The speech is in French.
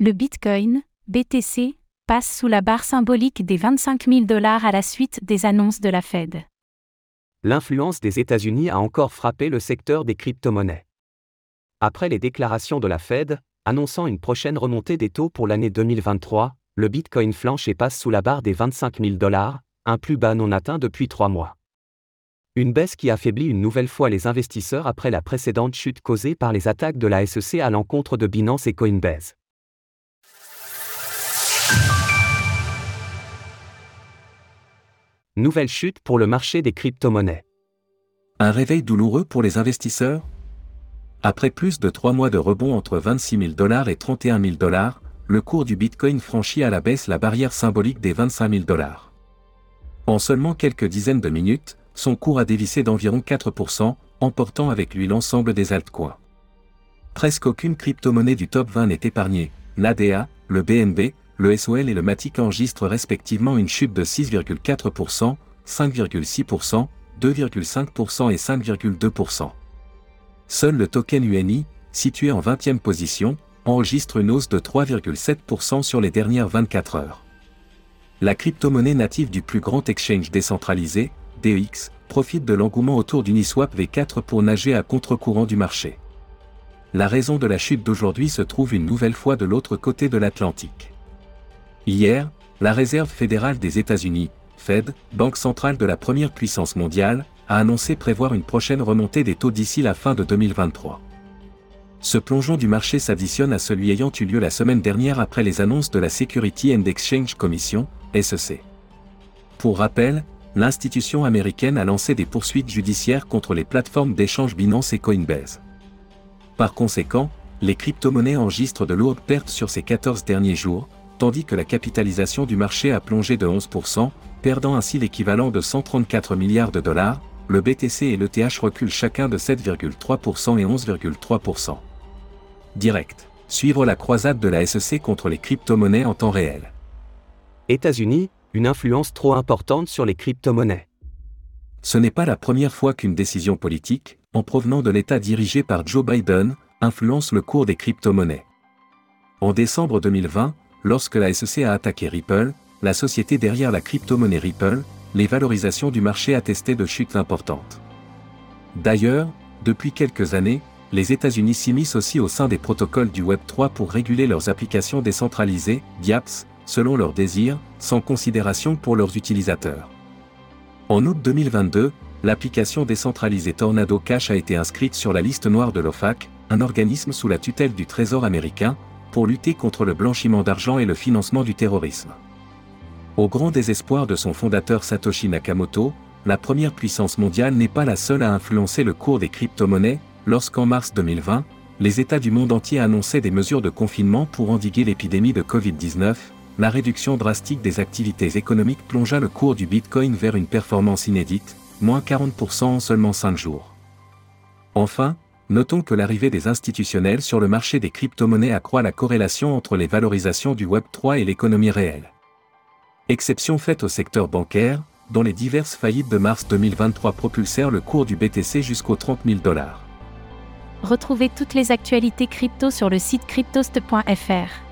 Le Bitcoin, BTC, passe sous la barre symbolique des 25 000 dollars à la suite des annonces de la Fed. L'influence des États-Unis a encore frappé le secteur des crypto-monnaies. Après les déclarations de la Fed, annonçant une prochaine remontée des taux pour l'année 2023, le Bitcoin flanche et passe sous la barre des 25 000 dollars, un plus bas non atteint depuis trois mois. Une baisse qui affaiblit une nouvelle fois les investisseurs après la précédente chute causée par les attaques de la SEC à l'encontre de Binance et Coinbase. Nouvelle chute pour le marché des crypto-monnaies. Un réveil douloureux pour les investisseurs? Après plus de trois mois de rebond entre 26 000 dollars et 31 000 dollars, le cours du Bitcoin franchit à la baisse la barrière symbolique des 25 000 dollars. En seulement quelques dizaines de minutes, son cours a dévissé d'environ 4%, emportant avec lui l'ensemble des altcoins. Presque aucune crypto-monnaie du top 20 n'est épargnée, l'ADA, le BNB, le SOL et le Matic enregistrent respectivement une chute de 6,4%, 5,6%, 2,5% et 5,2%. Seul le token UNI, situé en 20e position, enregistre une hausse de 3,7% sur les dernières 24 heures. La crypto-monnaie native du plus grand exchange décentralisé, DEX, profite de l'engouement autour d'Uniswap V4 pour nager à contre-courant du marché. La raison de la chute d'aujourd'hui se trouve une nouvelle fois de l'autre côté de l'Atlantique. Hier, la Réserve fédérale des États-Unis, Fed, banque centrale de la première puissance mondiale, a annoncé prévoir une prochaine remontée des taux d'ici la fin de 2023. Ce plongeon du marché s'additionne à celui ayant eu lieu la semaine dernière après les annonces de la Security and Exchange Commission, SEC. Pour rappel, l'institution américaine a lancé des poursuites judiciaires contre les plateformes d'échange Binance et Coinbase. Par conséquent, les crypto-monnaies enregistrent de lourdes pertes sur ces 14 derniers jours, tandis que la capitalisation du marché a plongé de 11%, perdant ainsi l'équivalent de 134 milliards de dollars, le BTC et l'ETH reculent chacun de 7,3% et 11,3%. Direct. Suivre la croisade de la SEC contre les crypto-monnaies en temps réel. États-Unis, une influence trop importante sur les crypto-monnaies. Ce n'est pas la première fois qu'une décision politique, en provenant de l'État dirigé par Joe Biden, influence le cours des crypto-monnaies. En décembre 2020, lorsque la SEC a attaqué Ripple, la société derrière la crypto-monnaie Ripple, les valorisations du marché attestaient de chutes importantes. D'ailleurs, depuis quelques années, les États-Unis s'immiscent aussi au sein des protocoles du Web3 pour réguler leurs applications décentralisées, DApps, selon leurs désirs, sans considération pour leurs utilisateurs. En août 2022, l'application décentralisée Tornado Cash a été inscrite sur la liste noire de l'OFAC, un organisme sous la tutelle du Trésor américain, pour lutter contre le blanchiment d'argent et le financement du terrorisme. Au grand désespoir de son fondateur Satoshi Nakamoto, la première puissance mondiale n'est pas la seule à influencer le cours des crypto-monnaies, lorsqu'en mars 2020, les États du monde entier annonçaient des mesures de confinement pour endiguer l'épidémie de Covid-19, la réduction drastique des activités économiques plongea le cours du Bitcoin vers une performance inédite, moins 40% en seulement 5 jours. Enfin, notons que l'arrivée des institutionnels sur le marché des crypto-monnaies accroît la corrélation entre les valorisations du Web3 et l'économie réelle. Exception faite au secteur bancaire, dont les diverses faillites de mars 2023 propulsèrent le cours du BTC jusqu'aux 30 000 dollars. Retrouvez toutes les actualités crypto sur le site cryptost.fr.